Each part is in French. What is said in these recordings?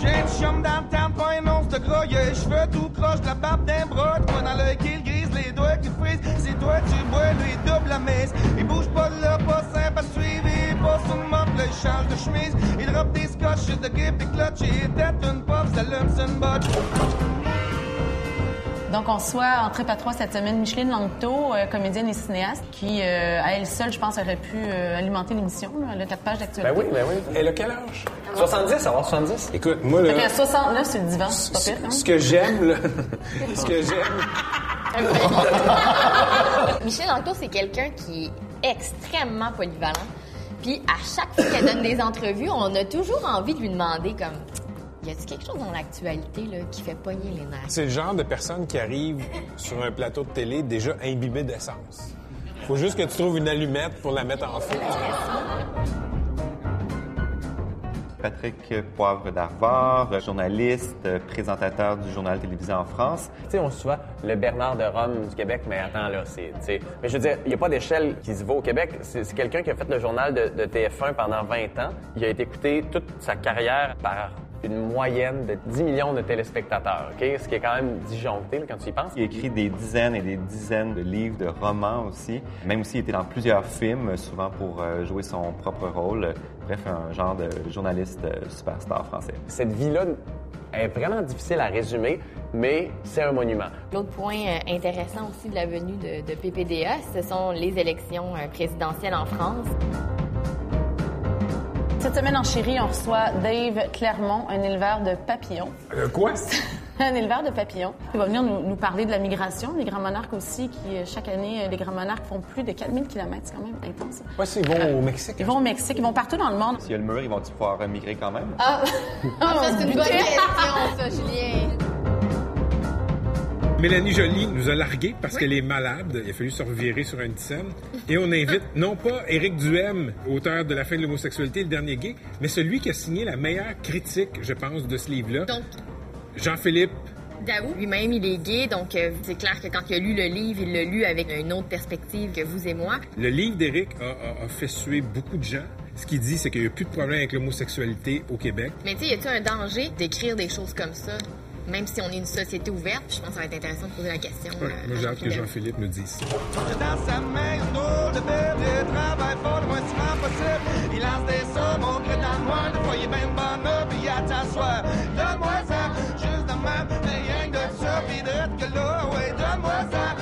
J'ai une chum dans le temps, pas un once de gras, y'a les cheveux tout croche, la barbe d'un bras, quoi dans l'œil qu'il grise, les doigts qui frisent, c'est toi tu bois, lui double la messe, il bouge pas là, pas simple à suivre, il passe le mop, là, il change de chemise, il drop des scotch, de grip et clutch, il tête une pop, ça allume son botch. Donc, on soit en trip à trois cette semaine Micheline Langto, euh, comédienne et cinéaste, qui, euh, à elle seule, je pense, aurait pu euh, alimenter l'émission. là. A quatre pages d'actualité. Ben oui, ben oui. Elle a quel âge? 70, alors 70. Écoute, moi, Fait là, qu'à 69, c'est le divan, c'est pas pire, hein? ce que j'aime, là, ce que j'aime, Michel Ancto, c'est quelqu'un qui est extrêmement polyvalent. Puis à chaque fois qu'elle donne des entrevues, on a toujours envie de lui demander comme y a-t-il quelque chose dans l'actualité là, qui fait pogner les nerfs? c'est le genre de personne qui arrive sur un plateau de télé déjà imbibé d'essence. Faut juste que tu trouves une allumette pour la mettre en feu. Patrick Poivre d'Arvor, journaliste, présentateur du journal télévisé en France. Tu sais, on se voit le Bernard de Rome du Québec, mais attends, là, c'est... tu sais, Mais je veux dire, il n'y a pas d'échelle qui se vaut au Québec. C'est c'est quelqu'un qui a fait le journal de, de TF1 pendant 20 ans. Il a été écouté toute sa carrière par une moyenne de 10 millions de téléspectateurs, OK? Ce qui est quand même disjoncté là, quand tu y penses. Il a écrit des dizaines et des dizaines de livres, de romans aussi. Même aussi, il était dans plusieurs films, souvent pour euh, jouer son propre rôle. Bref, un genre de journaliste euh, superstar français. Cette vie-là est vraiment difficile à résumer, mais c'est un monument. L'autre point euh, intéressant aussi de la venue de, de PPDA, ce sont les élections présidentielles en France. Cette semaine en chérie, on reçoit Dave Clermont, un éleveur de papillons. Euh, quoi? un éleveur de papillons. Il va venir nous, nous parler de la migration, des grands monarques aussi, qui, euh, chaque année, euh, les grands monarques font plus de 4000 km. C'est quand même intense. Ouais, c'est- ils vont au Mexique. Ils vont au Mexique, ils vont partout dans le monde. S'il y a le mur, ils vont-ils pouvoir migrer quand même? Ah, ça, c'est une bonne question, ça, Julien. Mélanie Joly nous a largués parce qu'elle est malade. Il a fallu se revirer sur une scène. Et on invite non pas Éric Duhem, auteur de La fin de l'homosexualité, le dernier gay, mais celui qui a signé la meilleure critique, je pense, de ce livre-là. Donc, Jean-Philippe Daou, lui-même, il est gay, donc euh, c'est clair que quand il a lu le livre, il l'a lu avec une autre perspective que vous et moi. Le livre d'Éric a, a- a fait suer beaucoup de gens. Ce qu'il dit, c'est qu'il n'y a plus de problème avec l'homosexualité au Québec. Mais tu sais, y a-t-il un danger d'écrire des choses comme ça, même si on est une société ouverte? Je pense que ça va être intéressant de poser la question. Ouais, euh, moi, à j'ai hâte que Jean-Philippe. Nous dise ça. J'ai dans sa main une drôle de bête de travail fort le moins souvent possible. Il lance des sommes au gré dans le noir, des fois il est bon là, puis il a t'asseoir. Donne-moi ça, juste de même, mais rien que de ça, puis drette que là, ouais, donne-moi ça,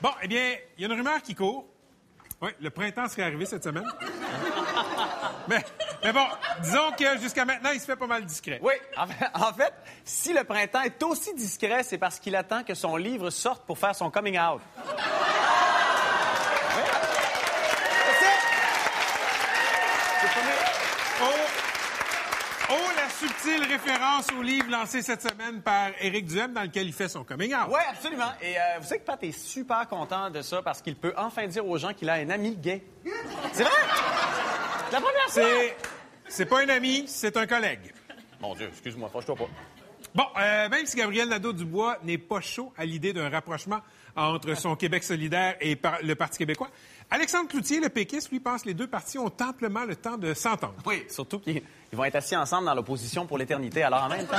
Bon, eh bien, il y a une rumeur qui court. Oui, le printemps serait arrivé cette semaine. mais, mais bon, disons que jusqu'à maintenant, il se fait pas mal discret. Oui, en fait, en fait, si le printemps est aussi discret, c'est parce qu'il attend que son livre sorte pour faire son coming out. Oui. C'est ça. C'est le premier- Oh, oh, la subtile référence au livre lancé cette semaine par Éric Duhem dans lequel il fait son coming out? Oui, absolument. Et euh, vous savez que Pat est super content de ça parce qu'il peut enfin dire aux gens qu'il a un ami gay. C'est vrai? C'est la première fois. C'est, c'est pas un ami, c'est un collègue. Mon Dieu, excuse-moi, fâche-toi pas. Bon, euh, même si Gabriel Nadeau-Dubois n'est pas chaud à l'idée d'un rapprochement entre son Québec solidaire et par- le Parti québécois, Alexandre Cloutier, le péquiste, lui, pense que les deux partis ont amplement le temps de s'entendre. Oui, surtout qu'ils ils vont être assis ensemble dans l'opposition pour l'éternité. Alors en même temps.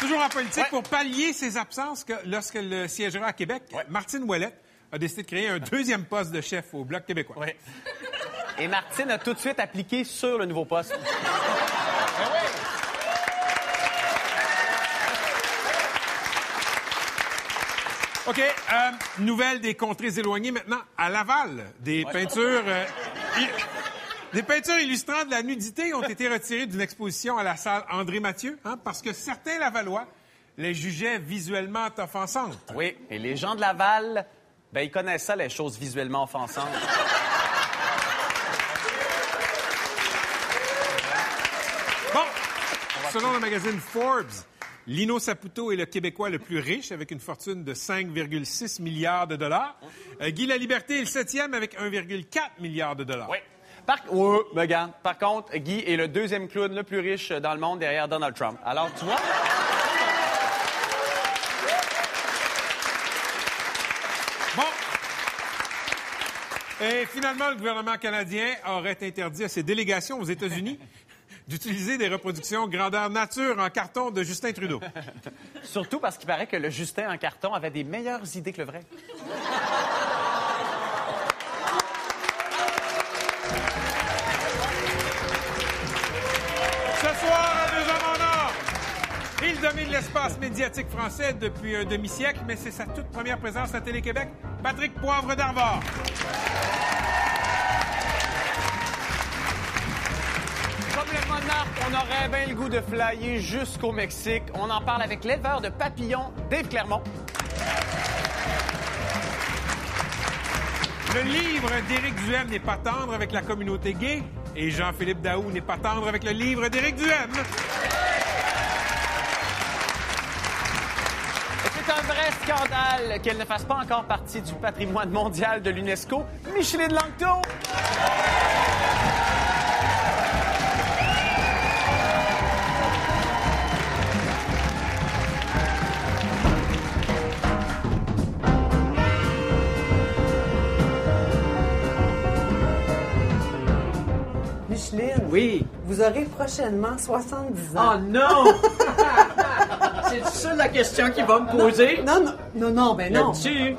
Toujours en politique, Ouais. pour pallier ses absences que, lorsqu'elle siégera à Québec, Ouais. Martine Ouellette a décidé de créer un deuxième poste de chef au Bloc québécois. Oui. Et Martine a tout de suite appliqué sur le nouveau poste. OK. euh, nouvelle des contrées éloignées maintenant. À Laval, des peintures. euh, des peintures illustrant de la nudité ont été retirées d'une exposition à la salle André Mathieu, hein, parce que certains Lavallois les jugeait visuellement offensantes. Oui, et les gens de Laval, ben, ils connaissent ça, les choses visuellement offensantes. Bon, selon le magazine Forbes, Lino Saputo est le Québécois le plus riche avec une fortune de 5,6 milliards de dollars. Euh, Guy Laliberté est le septième avec 1,4 milliard de dollars. Oui. Par, ouais, regarde. Par contre, Guy est le deuxième clown le plus riche dans le monde derrière Donald Trump. Alors, tu vois? Bon. Et finalement, le gouvernement canadien aurait interdit à ses délégations aux États-Unis d'utiliser des reproductions grandeur nature en carton de Justin Trudeau. Surtout parce qu'il paraît que le Justin en carton avait des meilleures idées que le vrai. Ce soir, à Deux Hommes en Or, il domine l'espace médiatique français depuis un demi-siècle, mais c'est sa toute première présence à Télé-Québec. Patrick Poivre d'Arvor. Le monarque, on aurait bien le goût de flyer jusqu'au Mexique. On en parle avec l'éleveur de papillons, Dave Clermont. Le livre d'Éric Duhem n'est pas tendre avec la communauté gay et Jean-Philippe Daou n'est pas tendre avec le livre d'Éric Duhem. C'est un vrai scandale qu'elle ne fasse pas encore partie du patrimoine mondial de l'UNESCO. Micheline Langto! Vous aurez prochainement 70 ans. Oh non! C'est ça la question qu'il va me poser? Non, non, non, non, ben non.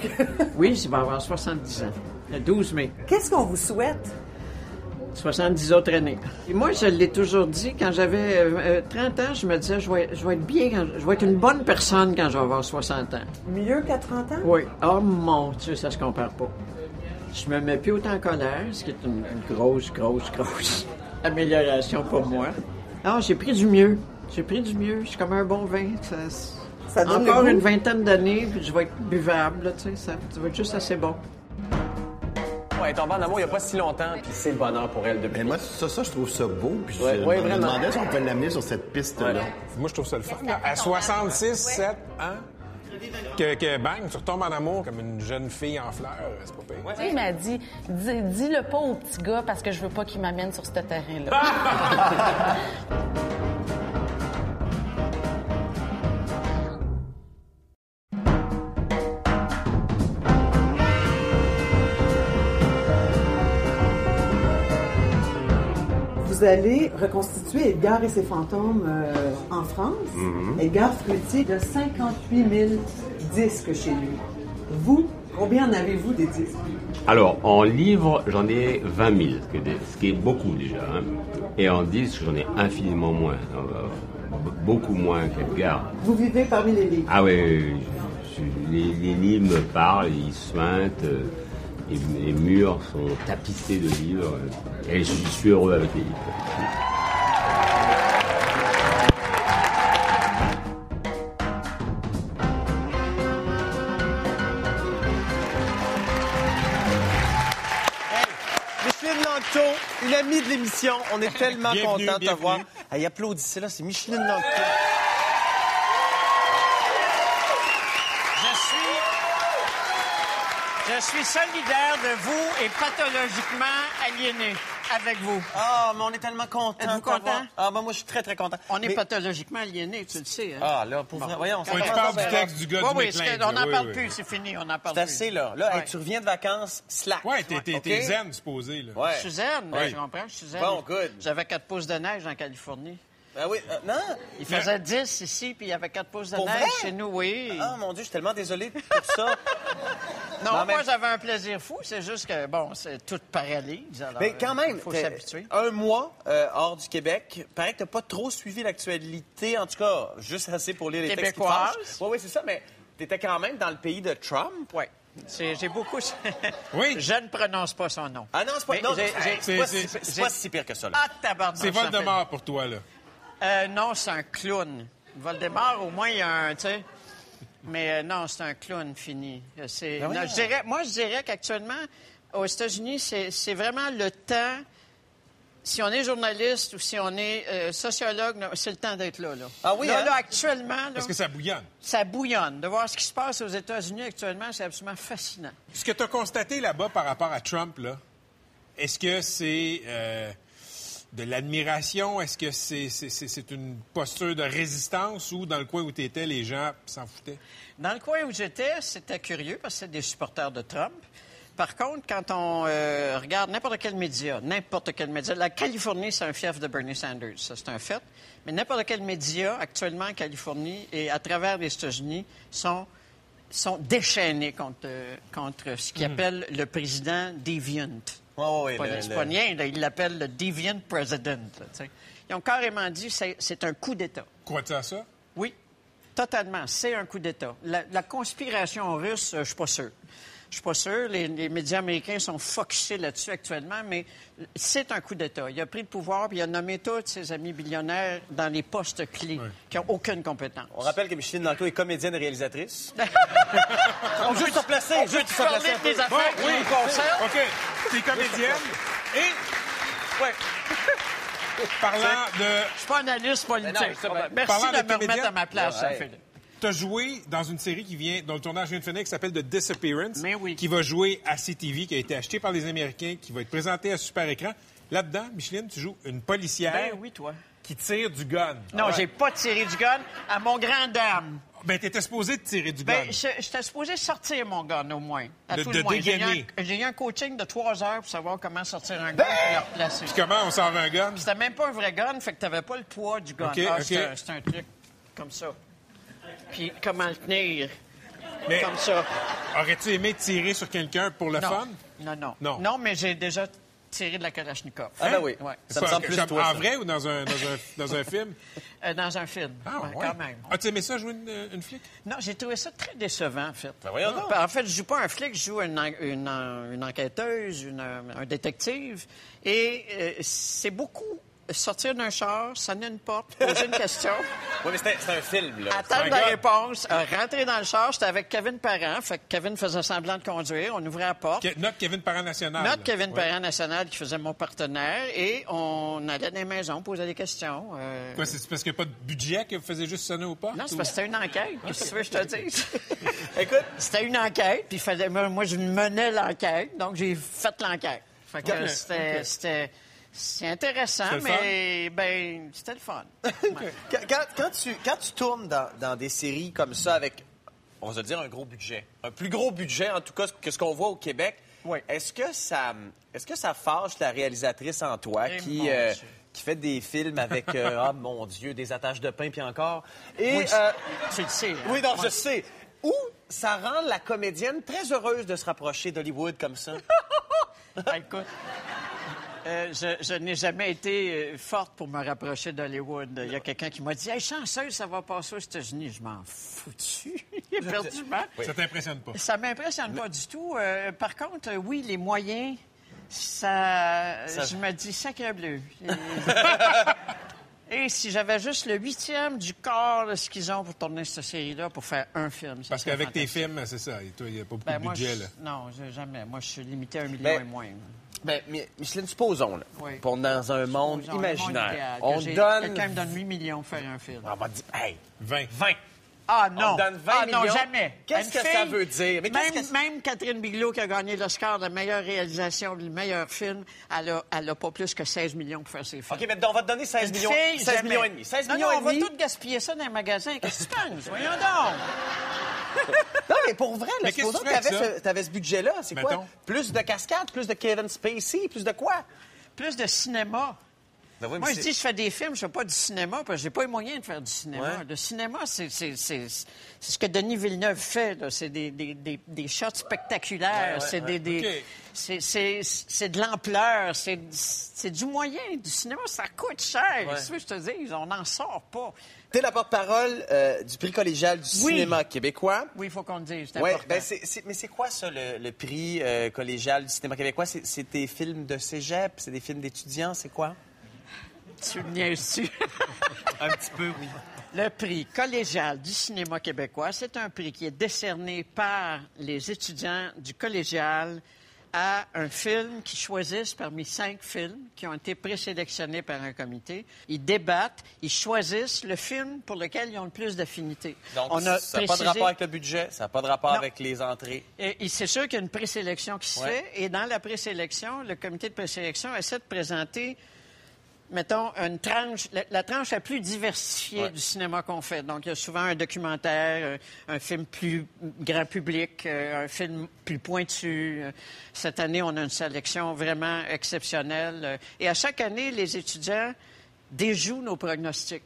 Oui, je vais avoir 70 ans. Le 12 mai. Qu'est-ce qu'on vous souhaite? 70 autres années. Et moi, je l'ai toujours dit, quand j'avais euh, euh, 30 ans, je me disais, je vais, je vais être bien, quand- je vais être une bonne personne quand je vais avoir 60 ans. Mieux qu'à 30 ans? Oui. Oh mon Dieu, ça se compare pas. Je me mets plus autant en colère, ce qui est une, une grosse, grosse, grosse amélioration pour moi. Ah, j'ai pris du mieux. J'ai pris du mieux. Je suis comme un bon vin. Ça, Ça donne encore goût. une vingtaine d'années, puis je vais être buvable, là, tu sais. Ça, ça va être juste assez bon. Ouais, elle est tombée en amour il n'y a pas si longtemps, puis c'est le bonheur pour elle depuis. Mais moi, ça, ça, je trouve ça beau. Puis Ouais, je ouais, me vraiment. demandais si on peut l'amener sur cette piste-là. Moi, je trouve ça le fun. À 66, 7 ans, que, que bang, tu retombes en amour comme une jeune fille en fleurs, c'est pas pire. Tu sais, il m'a dit, dis- dis-le pas au petit gars parce que je veux pas qu'il m'amène sur ce terrain-là. Vous allez reconstituer Edgar et ses fantômes euh, en France. Edgar Fruitier de 58 000 disques chez lui. Vous, combien en avez-vous des disques? Alors, en livre, j'en ai 20 000, ce qui est, beaucoup déjà. hein. Et en disque, j'en ai infiniment moins. euh, beaucoup moins qu'Edgar. Vous vivez parmi les livres? Ah oui, les, les livres me parlent, ils suintent, et les murs sont tapissés de livres. Et je suis heureux avec les livres. Micheline Langto, une amie de l'émission. On est tellement Bienvenue, content de te bienvenue. voir. Hey, applaudissez là, c'est Micheline Langto. Je suis. Je suis solidaire de vous et pathologiquement aliéné avec vous. Ah, mais on est tellement contents. Êtes-vous content? Ah, ben moi, je suis très, très content. On est pathologiquement aliéné, tu le sais. Hein? Ah, là, pour vrai, voyons. Oui, tu parles du texte du gars oui, du oui, McLean, c'est que- on n'en oui, parle oui. plus, c'est fini, on n'en parle C'est plus. assez, là. Là, hey, tu reviens de vacances, slack. Ouais, t'es, t'es, t'es OK? zen, supposé, là. Ouais. Je suis zen, tu comprends? Je suis zen. Bon, good. J'avais 4 pouces de neige en Californie. Ben oui, euh, non. Il faisait 10 ici, puis il y avait 4 pouces de Pour neige vrai? chez nous, oui. Ah, mon Dieu, je suis tellement désolé pour ça. non, mais moi, j'avais un plaisir fou. C'est juste que, bon, c'est tout paralyse. Alors, Mais quand même, Il faut t'es- s'habituer. un mois euh, hors du Québec, paraît que t'as pas trop suivi l'actualité, en tout cas, juste assez pour lire les textes qui Québécoise. fâchent. Oui, oui, c'est ça, mais t'étais quand même dans le pays de Trump. Oui. C'est- J'ai beaucoup. Oui. Je ne prononce pas son nom. Ah non, c'est pas, Mais non, j'ai- c'est- j'ai- c'est pas, c'est- si- c'est- c'est pas si pire que ça, là. Ah, tabarnak. C'est ça fait- Voldemort pour toi, là. Euh, non, c'est un clown. Voldemort, au moins, il y a un, tu sais. Mais euh, non, c'est un clown fini. C'est, Ben non, voyons. je dirais, moi, je dirais qu'actuellement, aux États-Unis, c'est, c'est vraiment le temps. Si on est journaliste ou si on est euh, sociologue, non, c'est le temps d'être là. là. Ah oui, Là, hein? là, actuellement, là, Parce que ça bouillonne. ça bouillonne. De voir ce qui se passe aux États-Unis actuellement, c'est absolument fascinant. Ce que tu as constaté là-bas par rapport à Trump, là, est-ce que c'est euh, de l'admiration? Est-ce que c'est, une posture de résistance ou dans le coin où tu étais, les gens s'en foutaient? Dans le coin où j'étais, c'était curieux parce que c'est des supporters de Trump. Par contre, quand on euh, regarde n'importe quel média, n'importe quel média, la Californie, c'est un fief de Bernie Sanders, ça c'est un fait. Mais n'importe quel média actuellement en Californie et à travers les États-Unis sont sont déchaînés contre, contre ce qu'ils appellent le président deviant. Pas- le- c'est le- pas rien, là, ils l'appellent le deviant president. là. Ils ont carrément dit que c'est- c'est un coup d'État. Crois-tu à ça? Oui, totalement. C'est un coup d'État. La, la conspiration russe, euh, je suis pas sûr. Je suis pas sûr. Les, les médias américains sont focusés là-dessus actuellement, mais c'est un coup d'État. Il a pris le pouvoir, puis il a nommé tous ses amis billionnaires dans les postes clés qui n'ont aucune compétence. On rappelle que Micheline Langto est comédienne et réalisatrice. On veut se placer. On veut te parler placer des affaires nous concernent? OK. T'es comédienne. Et, Ouais. parlant de... Je suis pas analyste politique. Non, ça, ben, Merci parlant de, de me remettre à ma place, Ouais. Philippe. Tu as joué dans une série qui vient, dont le tournage vient de finir, qui s'appelle The Disappearance, Mais oui. qui va jouer à CTV, qui a été acheté par les Américains, qui va être présenté à super écran. Là-dedans, Micheline, tu joues une policière Ben oui, toi. qui tire du gun. Non, j'ai pas tiré du gun à mon grand dame. Ben, t'étais supposé de tirer du Ben, gun. je- j'étais supposé sortir mon gun, au moins. À De- tout de le moins. J'ai eu, dégainer. un, j'ai eu un coaching de trois heures pour savoir comment sortir un gun et le replacer. Puis comment on sort un gun? C'était même pas un vrai gun, fait que t'avais pas le poids du gun. OK, Ah, un truc comme ça. Puis comment le tenir Mais comme ça. aurais-tu aimé tirer sur quelqu'un pour le non. fun? non, non. Non. Non, mais j'ai déjà tiré de la Kalachnikov. Ah ben oui. Ouais. Ça me semble plus toi, En ça. vrai ou dans un, dans un, dans un film? Euh, dans un film. Ah, Ouais, ouais. quand même. As-tu aimé ça, jouer une, une flic? Non, j'ai trouvé ça très décevant, en fait. Ben voyons donc. En fait, je joue pas un flic, je joue une, en- une, en- une enquêteuse, une, euh, un détective. Et euh, c'est beaucoup sortir d'un char, sonner une porte, poser une question, Oui, mais c'était c'était un film, là. attendre la réponse, euh, rentrer dans le char. J'étais avec Kevin Parent. Fait que Kevin faisait semblant de conduire. On ouvrait la porte. Ke- Notre Kevin Parent National. Notre là. Kevin Ouais. Parent national qui faisait mon partenaire. Et on allait dans les maisons, poser des questions. euh, Quoi, c'est parce qu'il n'y a pas de budget que vous faisiez juste sonner aux portes? Non, c'est ou- parce que c'était une enquête. Qu'est-ce que tu veux que je te dise? Écoute, C'était une enquête, puis fallait, moi, je menais l'enquête, donc j'ai fait l'enquête. Fait que c'était. C'est intéressant, mais ben, c'était le fun. Quand, quand- quand tu, quand tu tournes dans, dans des séries comme ça avec, on va se dire un gros budget. Un plus gros budget, en tout cas, que ce qu'on voit au Québec. Oui. Est-ce que ça, est-ce que ça fâche la réalisatrice en toi Eh, qui, euh, qui fait des films avec, euh, ah mon Dieu, des attaches de pain puis encore? Et, Oui, euh, tu le sais. hein? oui, non, je sais. Ou ça rend la comédienne très heureuse de se rapprocher d'Hollywood comme ça? Ah, écoute, euh, je, je n'ai jamais été euh, forte pour me rapprocher d'Hollywood. Il y a quelqu'un qui m'a dit Hey, chanceuse, ça va passer aux États-Unis. Je m'en foutu. Éperdument. Ça t'impressionne pas? Ça m'impressionne pas du tout. Euh, par contre, oui, les moyens, ça, Ça- je me dis sacré bleu. Et si j'avais juste le huitième du corps de ce qu'ils ont pour tourner cette série-là, pour faire un film. ça Parce qu'avec tes films, c'est ça. Il n'y a pas beaucoup Ben, de moi, budget, je- là. Non, jamais. Moi, je suis limité à un million Ben, et moins. Ben, Mi- Micheline, supposons, là, Oui. pour dans un monde Supposons, le monde imaginaire, idéal, on donne... Quelqu'un me donne 8 millions pour faire un film. On va dire, hey, 20. 20. Ah non! On donne 20 ah non, millions. jamais! Qu'est-ce que ça veut dire? Mais même, que- même Catherine Bigelow, qui a gagné l'Oscar de meilleure réalisation, le meilleur film, elle a, elle a pas plus que 16 millions pour faire ses films. OK, mais on va te donner 16 Une millions, fille, 16 jamais. millions et demi. 16 non, millions non, et on va tout gaspiller ça dans les magasins. Qu'est-ce que tu penses? Voyons donc! Non, mais pour vrai, là, Mais qu'est-ce supposons que tu avec avais, ce, t'avais ce budget-là. C'est quoi? Plus de cascades, plus de Kevin Spacey, plus de quoi? Plus de cinéma. Ben oui, Moi, je dis, je fais des films, je fais pas du cinéma, parce que j'ai pas les moyens de faire du cinéma. Ouais. Le cinéma, c'est c'est- c'est- c'est ce que Denis Villeneuve fait. C'est des, des, des, des shots spectaculaires, c'est des, des- OK. c'est- c'est c'est de l'ampleur, c'est c'est du moyen. Du cinéma, ça coûte cher. Ouais. C'est ce que je te dis, on n'en sort pas. T'es la porte-parole euh, du prix collégial du Oui. cinéma québécois. Oui, il faut qu'on le dise, Ouais, important. ben mais c'est quoi ça, le, le prix euh, collégial du cinéma québécois? C'est, c'est des films de cégep? C'est des films d'étudiants? C'est quoi? Tu me niaises-tu? Un petit peu, oui. Le prix collégial du cinéma québécois, c'est un prix qui est décerné par les étudiants du collégial à un film qu'ils choisissent parmi cinq films qui ont été présélectionnés par un comité. Ils débattent, ils choisissent le film pour lequel ils ont le plus d'affinité. Donc, On a ça n'a pas de rapport avec le budget, ça n'a pas de rapport Non. avec les entrées. et, et c'est sûr qu'il y a une présélection qui se Ouais. fait. Et dans la présélection, le comité de présélection essaie de présenter, mettons, une tranche, la, la tranche la plus diversifiée Ouais. du cinéma qu'on fait. Donc, il y a souvent un documentaire, un, un film plus grand public, euh, un film plus pointu. Euh, Cette année, on a une sélection vraiment exceptionnelle. Euh, Et à chaque année, les étudiants déjouent nos pronostics.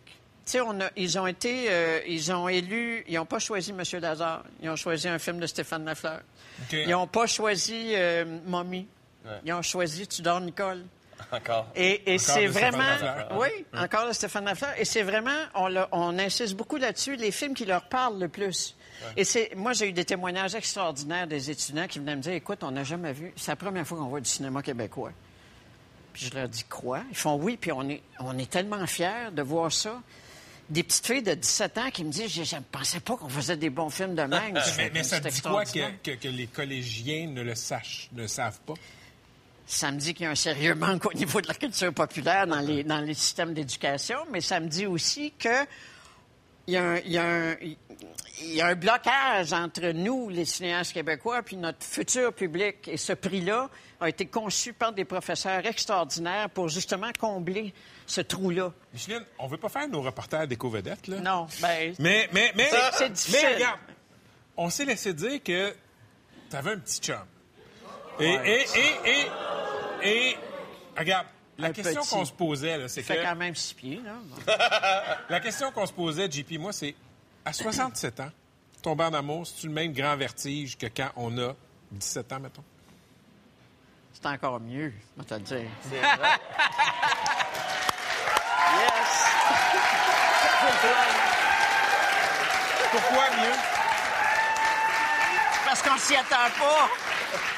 On a- ils ont été, euh, ils ont élu, ils n'ont pas choisi M. Lazare, ils ont choisi un film de Stéphane Lafleur. Ils n'ont pas choisi euh, Mommy. Ouais. Ils ont choisi Tudor Nicole. Encore. Et, c'est vraiment. Lafleur. Oui, encore de Stéphane Lafleur. Et c'est vraiment, on, insiste beaucoup là-dessus, les films qui leur parlent le plus. Et c'est, moi, j'ai eu des témoignages extraordinaires des étudiants qui venaient me dire écoute, on n'a jamais vu, c'est la première fois qu'on voit du cinéma québécois. Puis je leur dis quoi? Ils font oui, puis on est, on est tellement fiers de voir ça. Des petites filles de 17 ans qui me disent je ne pensais pas qu'on faisait des bons films de même. Mais, mais ça dit quoi que, que- que les collégiens ne le sachent, ne savent pas? Ça me dit qu'il y a un sérieux manque au niveau de la culture populaire dans les, dans les systèmes d'éducation, mais ça me dit aussi que il y, a un, il y a un- il y a un blocage entre nous, les cinéastes québécois, puis notre futur public. Et ce prix-là a été conçu par des professeurs extraordinaires pour justement combler ce trou-là. Micheline, on veut pas faire nos reporters d'éco-vedettes, là? Non, ben, Mais, mais, mais, C'est- difficile. mais regarde, on s'est laissé dire que t'avais un petit chum. Et, et, et, et, et, regarde, la question qu'on se posait, là, c'est que... quand même six pieds, là. La question qu'on se posait, JP et moi, c'est à 67 ans, tomber en amour, c'est-tu le même grand vertige que quand on a 17 ans, mettons? C'est encore mieux, je te le dire. C'est vrai. Yes! Pourquoi mieux? Parce qu'on s'y attend pas.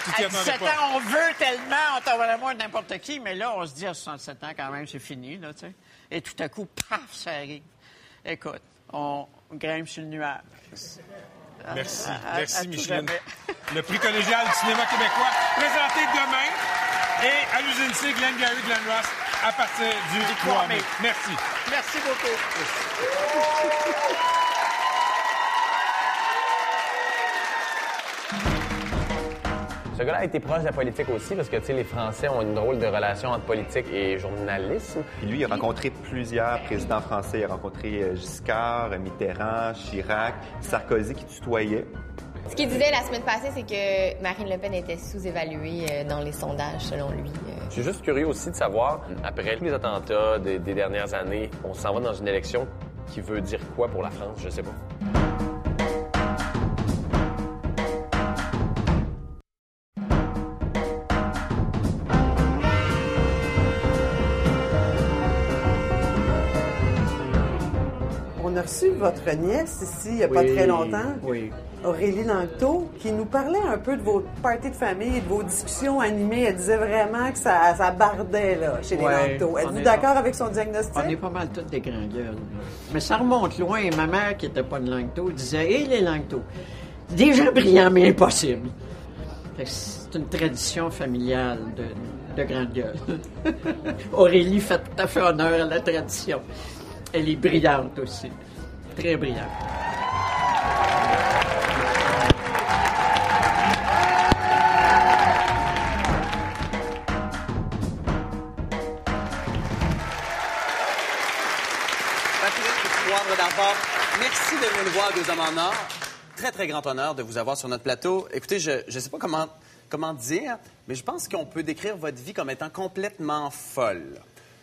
À attendais 17 pas. ans, on veut tellement, on à l'amour de n'importe qui, mais là, on se dit à 67 ans, quand même, c'est fini, là, tu sais. Et tout à coup, paf, ça arrive. Écoute, on grimpe sur le nuage. Merci. À- à- Merci, à Micheline. Le prix collégial du cinéma québécois, présenté demain et à l'usine C, Glenn Gary, Glenn Ross, à partir du 3 mai. Merci. Merci beaucoup. Ce gars-là a été proche de la politique aussi, parce que, tu sais, les Français ont une drôle de relation entre politique et journalisme. Puis lui, il a rencontré plusieurs présidents français. Il a rencontré euh, Giscard, Mitterrand, Chirac, Sarkozy qui tutoyait. Ce qu'il disait la semaine passée, c'est que Marine Le Pen était sous-évaluée euh, dans les sondages, selon lui. euh. Je suis juste curieux aussi de savoir, après tous les attentats des, des dernières années, on s'en va dans une élection qui veut dire quoi pour la France, je sais pas. Reçu votre nièce ici il n'y a pas très longtemps, Oui. Aurélie Langto, qui nous parlait un peu de vos parties de famille et de vos discussions animées. Elle disait vraiment que ça, ça bardait là, chez les Ouais, on Êtes-vous d'accord avec son diagnostic? On est pas mal toutes des grands gueules. Mais ça remonte loin. Ma mère, qui n'était pas de Langto, disait Hé, les Langto, des gens brillants, mais impossibles. C'est une tradition familiale de, de grande gueule. Aurélie fait tout à fait honneur à la tradition. Elle est brillante aussi. Très d'Arvor, merci de venir nous voir, deux hommes en or. Très, très grand honneur de vous avoir sur notre plateau. Écoutez, je ne sais pas comment, comment dire, mais je pense qu'on peut décrire votre vie comme étant complètement folle.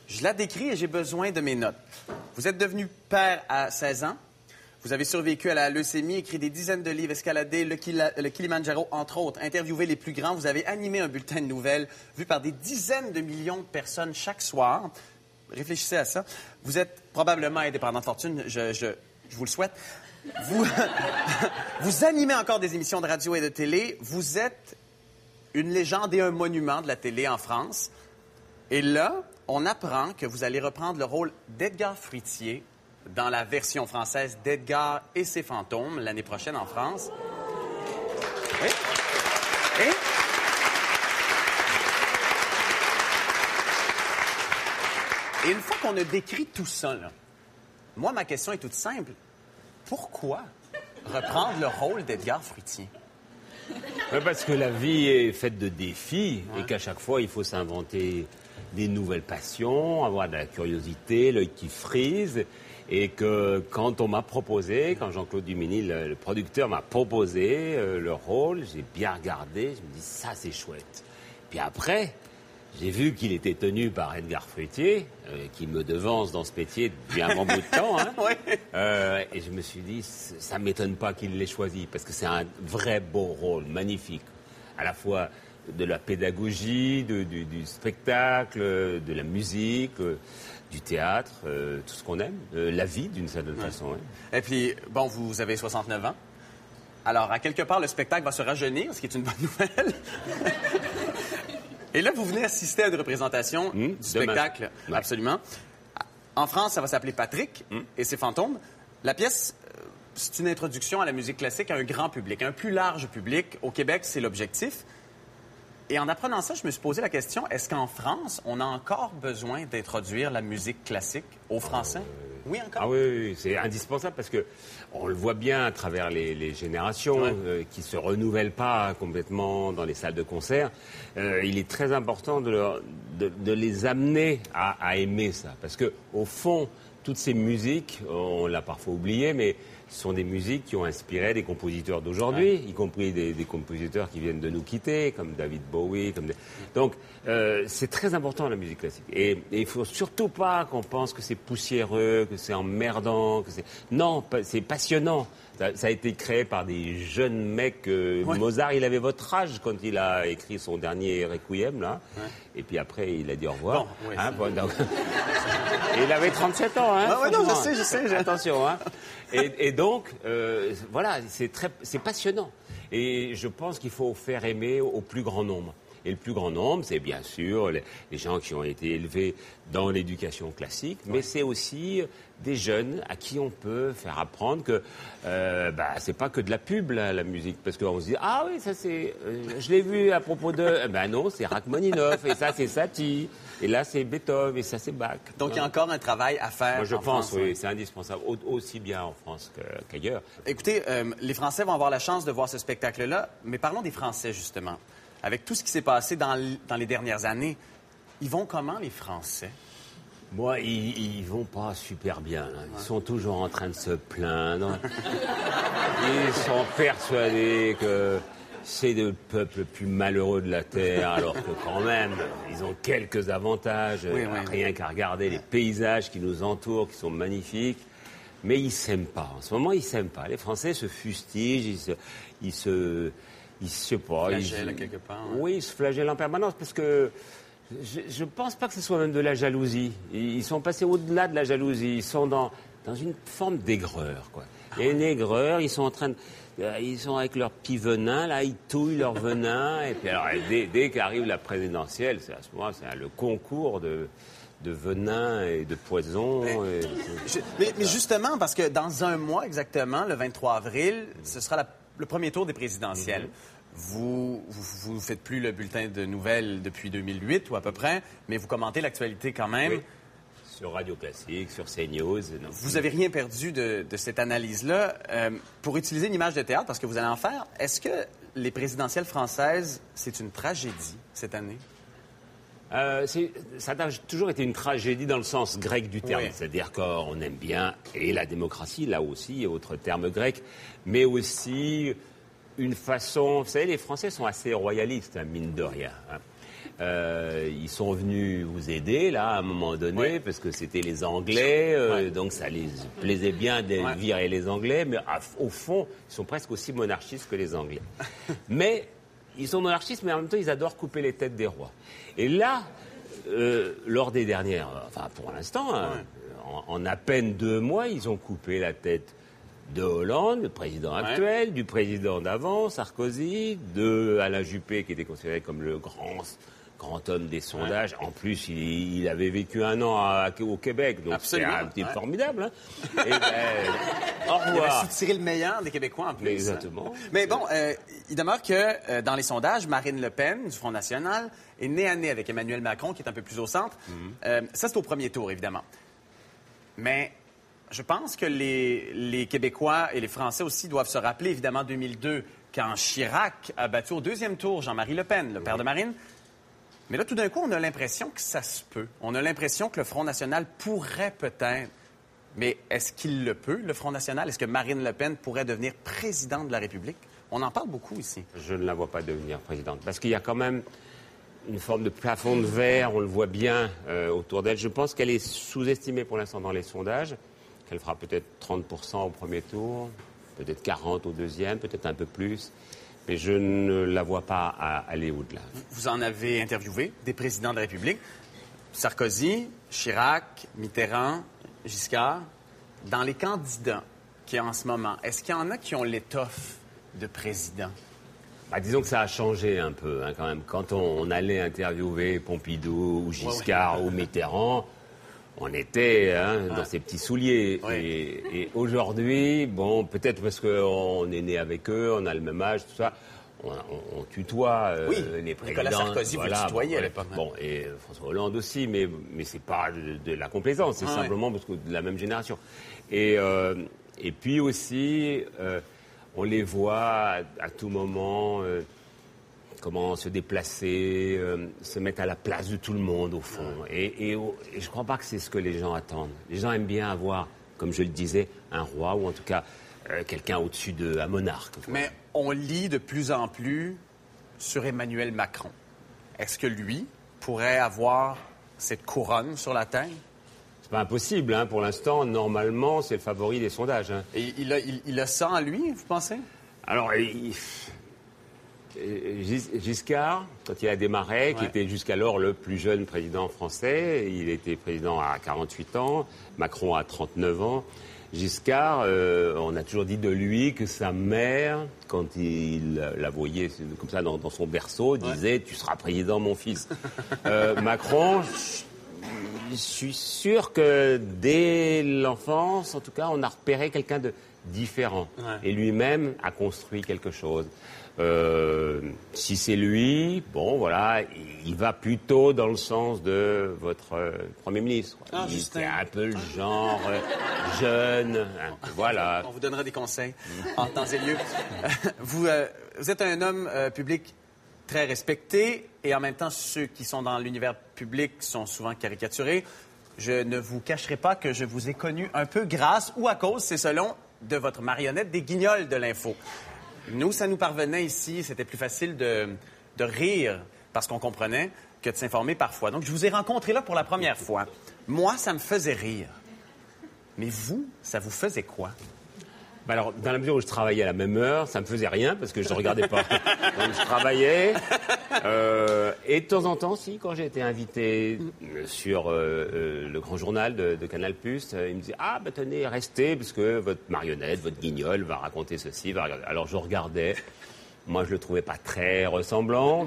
Je la décris et j'ai besoin de mes notes. Vous êtes devenu père à 16 ans. Vous avez survécu à la leucémie, écrit des dizaines de livres, escaladé le, le Kilimanjaro, entre autres, interviewé les plus grands. Vous avez animé un bulletin de nouvelles vu par des dizaines de millions de personnes chaque soir. Réfléchissez à ça. Vous êtes probablement indépendant de fortune, je, je- je vous le souhaite. Vous, vous animez encore des émissions de radio et de télé. Vous êtes une légende et un monument de la télé en France. Et là, on apprend que vous allez reprendre le rôle d'Edgar Fruitier dans la version française d'Edgar et ses fantômes l'année prochaine en France. Oui. Et... Et une fois qu'on a décrit tout ça, là, moi, ma question est toute simple. Pourquoi reprendre le rôle d'Edgar Fruitier? Parce que la vie est faite de défis et qu'à chaque fois, il faut s'inventer des nouvelles passions, avoir de la curiosité, l'œil qui frise. Et que quand on m'a proposé, quand Jean-Claude Duménil, le, producteur, m'a proposé euh, le rôle, j'ai bien regardé, je me dis ça c'est chouette. Puis après, j'ai vu qu'il était tenu par Edgar Fruitier, euh, qui me devance dans ce métier depuis un bon bout de temps. hein. Euh, et je me suis dit, ça m'étonne pas qu'il l'ait choisi, parce que c'est un vrai beau rôle, magnifique. À la fois de la pédagogie, de- du, du spectacle, de la musique, euh, du théâtre, euh, tout ce qu'on aime, euh, la vie d'une certaine façon. Et puis, bon, vous avez 69 ans. Alors, à quelque part, le spectacle va se rajeunir, ce qui est une bonne nouvelle. Et là, vous venez assister à une représentation du spectacle. Absolument. En France, ça va s'appeler Patrick et ses fantômes. La pièce, c'est une introduction à la musique classique à un grand public, un plus large public. Au Québec, c'est l'objectif. Et en apprenant ça, je me suis posé la question, est-ce qu'en France, on a encore besoin d'introduire la musique classique aux Français? Oui, encore. Ah oui, oui, oui, c'est indispensable parce que on le voit bien à travers les, les générations Ouais. euh, qui se renouvellent pas complètement dans les salles de concert. Euh, il est très important de, leur- de- de les amener à, à aimer ça parce que au fond, toutes ces musiques, on l'a parfois oublié, mais sont des musiques qui ont inspiré des compositeurs d'aujourd'hui, y compris des, des compositeurs qui viennent de nous quitter, comme David Bowie. Comme des- Donc, euh, c'est très important la musique classique. Et il faut surtout pas qu'on pense que c'est poussiéreux, que c'est emmerdant, que c'est non, c'est passionnant. Ça, ça a été créé par des jeunes mecs. euh, Ouais. Mozart, il avait votre âge quand il a écrit son dernier requiem là. Et puis après, il a dit au revoir. Bon, ouais, Hein, bon, donc- il avait 37 ans, hein. Ah ouais, non, je sais, je sais, j'ai- Attention, hein. Et, et donc, euh, voilà, c'est passionnant. Et je pense qu'il faut faire aimer au plus grand nombre. Et le plus grand nombre, c'est bien sûr les, les gens qui ont été élevés dans l'éducation classique, mais c'est aussi des jeunes à qui on peut faire apprendre que euh, bah, c'est pas que de la pub la, la musique, parce qu'on se dit ah oui ça c'est, euh, je l'ai vu à propos de, ben non c'est Rachmaninoff et ça c'est Satie et là c'est Beethoven et ça c'est Bach. Donc, il y a encore un travail à faire. Moi, je en pense, France, oui, c'est indispensable, au- aussi bien en France qu'ailleurs. Écoutez, euh, les Français vont avoir la chance de voir ce spectacle-là, mais parlons des Français, justement. Avec tout ce qui s'est passé dans, dans les dernières années, ils vont comment, les Français? Moi, ils, ils vont pas super bien. là. Ils sont toujours en train de se plaindre. Ils sont persuadés que c'est le peuple le plus malheureux de la Terre, alors que quand même, ils ont quelques avantages. Oui, oui. Rien qu'à regarder les paysages qui nous entourent, qui sont magnifiques. Mais ils s'aiment pas. En ce moment, ils s'aiment pas. Les Français se fustigent, ils se, ils se, ils, je sais pas, Flagelle, quelque part, hein. Oui, ils se flagellent en permanence parce que je ne pense pas que ce soit même de la jalousie. Ils sont passés au-delà de la jalousie. Ils sont dans, dans une forme d'aigreur, quoi. Il y a une aigreur, ils sont en train de... euh, Ils sont avec leur petit venin, là, ils touillent leur venin. Et puis alors, dès, dès qu'arrive la présidentielle, c'est à ce moment c'est le concours de, de venin et de poison. et- Je- mais, mais justement, parce que dans un mois exactement, le 23 avril, ce sera la- le premier tour des présidentielles. Mhm. Vous vous ne faites plus le bulletin de nouvelles depuis 2008 ou à peu près, mais vous commentez l'actualité quand même. Oui. Sur Radio Classique, sur CNews. non. Vous avez rien perdu de, de cette analyse-là. Euh, pour utiliser une image de théâtre, parce que vous allez en faire, est-ce que les présidentielles françaises, c'est une tragédie cette année? Euh, ça a toujours été une tragédie dans le sens grec du terme, Oui. c'est-à-dire qu'on aime bien, et la démocratie, là aussi, autre terme grec, mais aussi une façon... Vous savez, les Français sont assez royalistes, hein, mine de rien. hein. Euh, ils sont venus vous aider, là, à un moment donné, parce que c'était les Anglais, euh, donc ça les plaisait bien de Ouais. virer les Anglais, mais à- au fond, ils sont presque aussi monarchistes que les Anglais. mais ils sont monarchistes, mais en même temps, ils adorent couper les têtes des rois. Et là, euh, lors des dernières, enfin pour l'instant, hein, en, en à peine deux mois, ils ont coupé la tête de Hollande, le président actuel, du président d'avant, Sarkozy, de Alain Juppé, qui était considéré comme le grand grand homme des sondages. En plus, il, il avait vécu un an à- au Québec, donc c'est un petit ouais. formidable. hein. Et ben, au revoir. le meilleur des Québécois en plus. Exactement. Mais bon, euh, il demeure que euh, dans les sondages, Marine Le Pen du Front National est nez à nez avec Emmanuel Macron, qui est un peu plus au centre. Euh, ça, c'est au premier tour, évidemment. Mais je pense que les, les Québécois et les Français aussi doivent se rappeler, évidemment, 2002, quand Chirac a battu au deuxième tour Jean-Marie Le Pen, le père de Marine. Mais là, tout d'un coup, on a l'impression que ça se peut. On a l'impression que le Front National pourrait peut-être. Mais est-ce qu'il le peut, le Front National? Est-ce que Marine Le Pen pourrait devenir présidente de la République? On en parle beaucoup ici. Je ne la vois pas devenir présidente. Parce qu'il y a quand même une forme de plafond de verre, on le voit bien euh, autour d'elle. Je pense qu'elle est sous-estimée pour l'instant dans les sondages, qu'elle fera peut-être 30% au premier tour, peut-être 40% au deuxième, peut-être un peu plus. Mais je ne la vois pas aller au-delà. Vous en avez interviewé des présidents de la République. Sarkozy, Chirac, Mitterrand, Giscard. Dans les candidats qui y a en ce moment, est-ce qu'il y en a qui ont l'étoffe de président? Bah, disons que ça a changé un peu hein, quand même. Quand on, on allait interviewer Pompidou ou Giscard ou Mitterrand, on était hein, dans ses petits souliers. Et, et aujourd'hui, bon, peut-être parce qu'on est né avec eux, on a le même âge, tout ça. On, on- on tutoie euh, Oui, les présidents. Nicolas Sarkozy, vous le Voilà, tutoyez à l'époque, hein. Bon, et euh, François Hollande aussi, mais, mais c'est pas de, de la complaisance, c'est Ah ouais. simplement parce que de la même génération. Et, euh, et puis aussi, euh, on les voit à, à tout moment comment se déplacer, euh, se mettre à la place de tout le monde au fond. Et, et, au- et je ne crois pas que c'est ce que les gens attendent. Les gens aiment bien avoir, comme je le disais, un roi ou en tout cas euh, quelqu'un au-dessus de un monarque. Mais on lit de plus en plus sur Emmanuel Macron. Est-ce que lui pourrait avoir cette couronne sur la tête? C'est pas impossible, hein, pour l'instant. Normalement, c'est le favori des sondages. hein. Et il a, il, il a ça en lui, vous pensez? Alors, il- Gis- Giscard, quand il a démarré, qui était jusqu'alors le plus jeune président français, il était président à 48 ans, Macron à 39 ans. Giscard, euh, on a toujours dit de lui que sa mère, quand il la voyait comme ça dans, dans son berceau, disait Tu seras président, mon fils. Euh, Macron, je suis sûr que dès l'enfance, en tout cas, on a repéré quelqu'un de différent. Ouais. Et lui-même a construit quelque chose. Euh, si c'est lui, bon, voilà, il va plutôt dans le sens de votre euh, Premier ministre. Ah, il Justin. un peu le genre euh, jeune, voilà. On vous donnera des conseils en temps et lieu. vous, vous êtes un homme public très respecté et en même temps, ceux qui sont dans l'univers public sont souvent caricaturés. Je ne vous cacherai pas que je vous ai connu un peu grâce ou à cause, c'est selon, de votre marionnette des guignols de l'info. Nous, ça nous parvenait ici, c'était plus facile de, de rire parce qu'on comprenait que de s'informer parfois. Donc, je vous ai rencontré là pour la première fois. Moi, ça me faisait rire. Mais vous, ça vous faisait quoi? Bah alors, dans la mesure où je travaillais à la même heure, ça me faisait rien parce que je ne regardais pas. Donc, je travaillais. euh, et de temps en temps, si, quand j'ai été invité sur euh, euh, le grand journal de, de Canal+, euh, il me disait « Ah, bah tenez, restez, parce que votre marionnette, votre guignol va raconter ceci. Va regarder. Alors, je regardais. Moi, je le trouvais pas très ressemblant.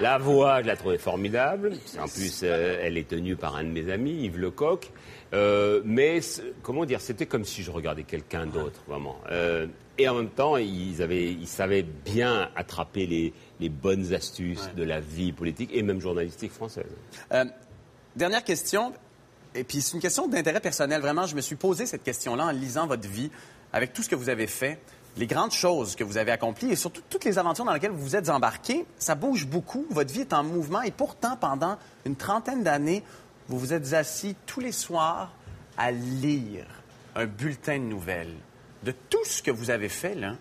La voix, je la trouvais formidable. En plus, euh, elle est tenue par un de mes amis, Yves Lecoq. Euh, mais comment dire, c'était comme si je regardais quelqu'un d'autre, vraiment. Euh, et en même temps, ils, avaient, ils savaient bien attraper les, les bonnes astuces de la vie politique et même journalistique française. Euh, dernière question, et puis c'est une question d'intérêt personnel. Vraiment, je me suis posé cette question-là en lisant votre vie, avec tout ce que vous avez fait, les grandes choses que vous avez accomplies et surtout toutes les aventures dans lesquelles vous vous êtes embarqué. Ça bouge beaucoup, votre vie est en mouvement et pourtant, pendant une trentaine d'années, vous vous êtes assis tous les soirs à lire un bulletin de nouvelles. De tout ce que vous avez fait, là,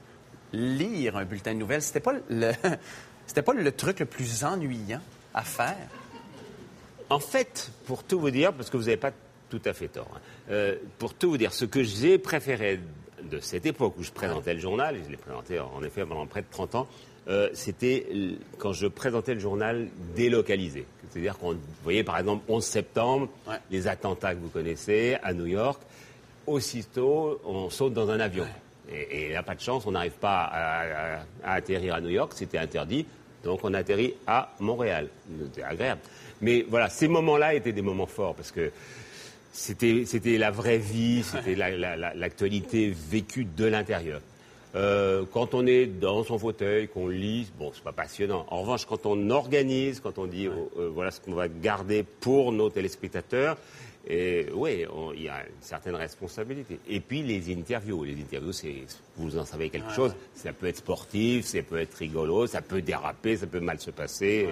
lire un bulletin de nouvelles, c'était pas le, c'était pas le truc le plus ennuyant à faire. En fait, pour tout vous dire, parce que vous n'avez pas tout à fait tort, hein, euh, pour tout vous dire, ce que j'ai préféré de cette époque où je présentais le journal, et je l'ai présenté en effet pendant près de 30 ans, euh, c'était quand je présentais le journal délocalisé. C'est-à-dire qu'on voyait par exemple 11 septembre, les attentats que vous connaissez à New York, aussitôt on saute dans un avion. Et, et là, pas de chance, on n'arrive pas à, à- à atterrir à New York, c'était interdit. Donc on atterrit à Montréal. C'était agréable. Mais voilà, ces moments-là étaient des moments forts parce que c'était, la vraie vie, c'était la- la- la- l'actualité vécue de l'intérieur. Euh, quand on est dans son fauteuil, qu'on lit, bon, c'est pas passionnant. En revanche, quand on organise, quand on dit oh, euh, voilà ce qu'on va garder pour nos téléspectateurs, et oui, il y a une certaine responsabilité. Et puis les interviews, les interviews, c'est vous en savez quelque Ouais, chose. ouais. Ça peut être sportif, ça peut être rigolo, ça peut déraper, ça peut mal se passer.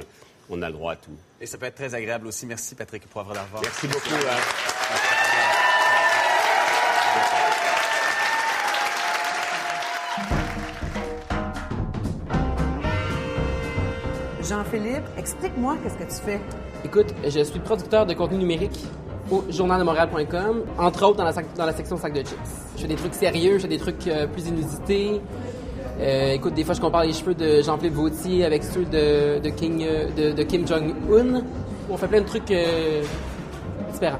On a le droit à tout. Et ça peut être très agréable aussi. Merci, Patrick Poivre d'Arvor. Merci beaucoup. hein. Jean-Philippe, explique-moi qu'est-ce que tu fais. Écoute, je suis producteur de contenu numérique au journaldemontréal.com, entre autres dans la, section sac de chips. Je fais des trucs sérieux, je fais des trucs euh, plus inusités. Euh, écoute, des fois, je compare les cheveux de Jean-Philippe Vautier avec ceux de, euh, Kim Jong-un. On fait plein de trucs différents.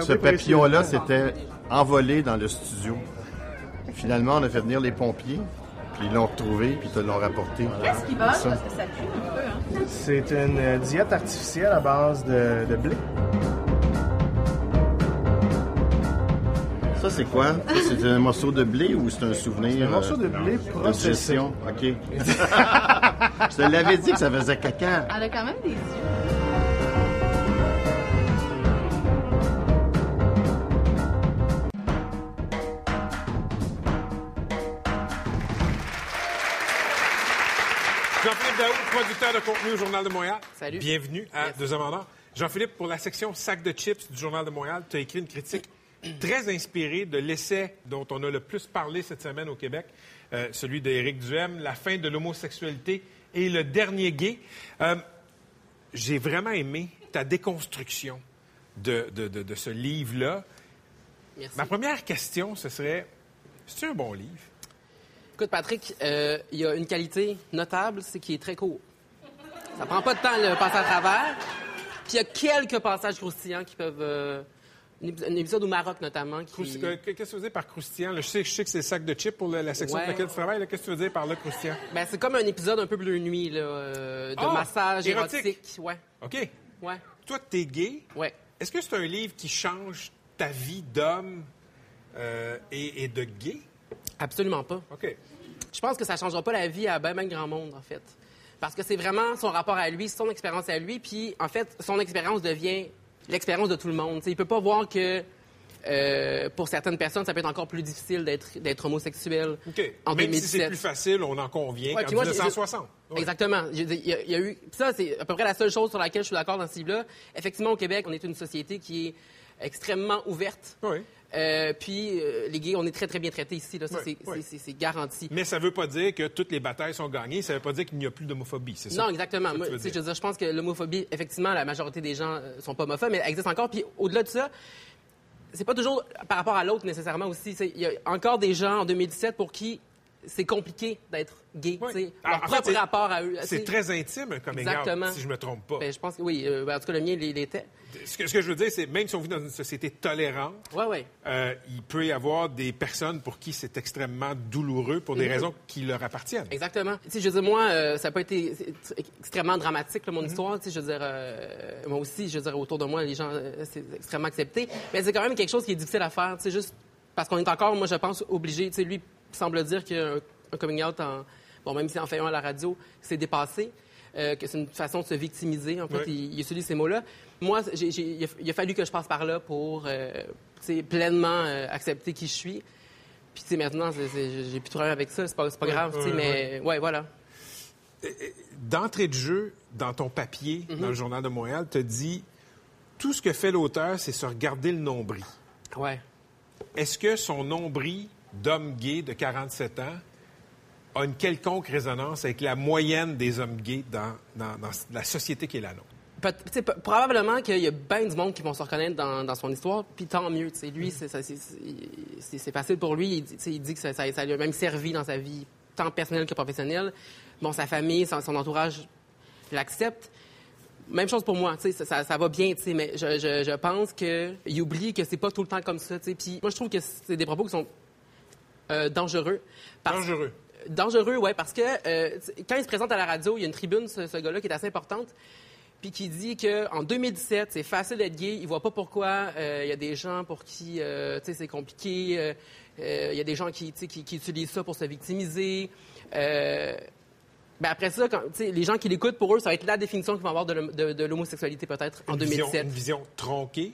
Ce- papillon-là s'était envolé dans le studio. Finalement, on a fait venir les pompiers, puis ils l'ont retrouvé, puis ils te l'ont rapporté. Qu'est-ce qui Ça. Parce que ça pue un peu, hein? C'est une euh, diète artificielle à base de, de blé. Ça, c'est quoi? C'est un morceau de blé ou c'est un souvenir? Un morceau de blé euh, processé. digestion? OK. Je te l'avais dit que ça faisait caca. Elle a quand même des yeux. Daou, producteur de contenu au Journal de Montréal. Salut. Bienvenue à Deux Hommes. Jean-Philippe, pour la section sac de chips du Journal de Montréal, tu as écrit une critique très inspirée de l'essai dont on a le plus parlé cette semaine au Québec, euh, celui d'Éric Duhem, La fin de l'homosexualité et le dernier gay. Euh, J'ai vraiment aimé ta déconstruction de, de- de- de ce livre-là. Merci. Ma première question, ce serait, c'est un bon livre? Écoute, Patrick, euh, il y a une qualité notable, c'est qu'il est très court. Ça prend pas de temps le passer à travers. Puis il y a quelques passages croustillants qui peuvent... euh, un ép- un épisode au Maroc, notamment, qui... Euh, Qu'est-ce que tu veux dire par croustillant? Je, sais, je sais que c'est le sac de chips pour la, la section Ouais. pour laquelle tu travailles. Qu'est-ce que tu veux dire par là, croustillant? Ben, c'est comme un épisode un peu bleu nuit, là, euh, de Ah, massage érotique. érotique. Ouais. OK. Ouais. Toi, t'es gay? Ouais. Est-ce que c'est un livre qui change ta vie d'homme euh, et, et de gay? Absolument pas. OK. Je pense que ça changera pas la vie à ben, ben grand monde, en fait. Parce que c'est vraiment son rapport à lui, son expérience à lui, puis en fait, son expérience devient l'expérience de tout le monde. T'sais, il peut pas voir que euh, pour certaines personnes, ça peut être encore plus difficile d'être homosexuel OK. en Même si 2017. c'est plus facile, on en convient Ouais, qu'en puis moi, j'ai- 1960. Ouais. Exactement. Il y, a- il y a eu. ça, c'est à peu près la seule chose sur laquelle je suis d'accord dans ce livre-là. Effectivement, au Québec, on est une société qui est extrêmement ouverte. Oui. Euh, puis euh, les gays, on est très très bien traités ici. Là. Ça, c'est- garanti. Mais ça veut pas dire que toutes les batailles sont gagnées. Ça veut pas dire qu'il n'y a plus d'homophobie, c'est ça? Non, exactement. Ça Moi, je veux dire, je pense que l'homophobie, effectivement, la majorité des gens euh, sont pas homophobes, mais elle existe encore. Puis au-delà de ça, c'est pas toujours par rapport à l'autre nécessairement aussi. Il y a encore des gens en 2017 pour qui c'est compliqué d'être gay. sais. Ah, Leur en fait, propre c'est- rapport à eux. C'est très intime, out, Exactement. si je me trompe pas. Ben, je pense que oui. Euh, ben, en tout cas, le mien, il l'était. Ce que, ce que je veux dire, c'est même si on vit dans une société tolérante, Ouais, ouais. euh, il peut y avoir des personnes pour qui c'est extrêmement douloureux pour des Mhm. raisons qui leur appartiennent. Exactement. Tu sais, je veux dire, moi, euh, ça n'a pas été extrêmement dramatique, là, mon Mhm. histoire. Tu sais, je veux dire, euh, moi aussi, je veux dire, autour de moi, les gens, c'est extrêmement accepté. Mais c'est quand même quelque chose qui est difficile à faire. Tu sais, juste parce qu'on est encore, moi, je pense, obligé. Lui semble dire a un, coming out en, bon, même si en fait un à la radio, c'est dépassé. euh, que c'est une façon de se victimiser. En fait, il, il utilise ces mots-là. Moi, il, a, il a fallu que je passe par là pour euh, pleinement euh, accepter qui je suis. Puis, maintenant, j'ai plus de problème avec ça. C'est pas, pas grave, mais ouais, voilà. D'entrée de jeu, dans ton papier, Mhm. dans le Journal de Montréal, te dit tout ce que fait l'auteur, c'est se regarder le nombril. Ouais. Est-ce que son nombril d'homme gay de 47 ans a une quelconque résonance avec la moyenne des hommes gays dans, la société qui est la nôtre? Probablement qu'il y a bien du monde qui vont se reconnaître dans, son histoire, puis tant mieux. Lui, c'est, facile pour lui. Il, dit- que ça, lui a même servi dans sa vie, tant personnelle que professionnelle. Bon, sa famille, son, entourage l'accepte. Même chose pour moi, ça, va bien, mais je, pense qu'il oublie que c'est pas tout le temps comme ça. Puis moi, je trouve que c'est des propos qui sont euh, dangereux. Parce- Dangereux. Dangereux, oui, parce que euh, quand il se présente à la radio, il y a une tribune, ce, ce gars-là, qui est assez importante, puis qui dit qu'en 2017, c'est facile d'être gay. Il voit pas pourquoi euh, il y a des gens pour qui tu sais, c'est compliqué. Il y a des gens qui, qui, qui utilisent ça pour se victimiser. Ben après ça, quand, les gens qui l'écoutent, pour eux, ça va être la définition qu'ils vont avoir de l'hom- de- de l'homosexualité, peut-être, en Une vision, 2017 une vision tronquée?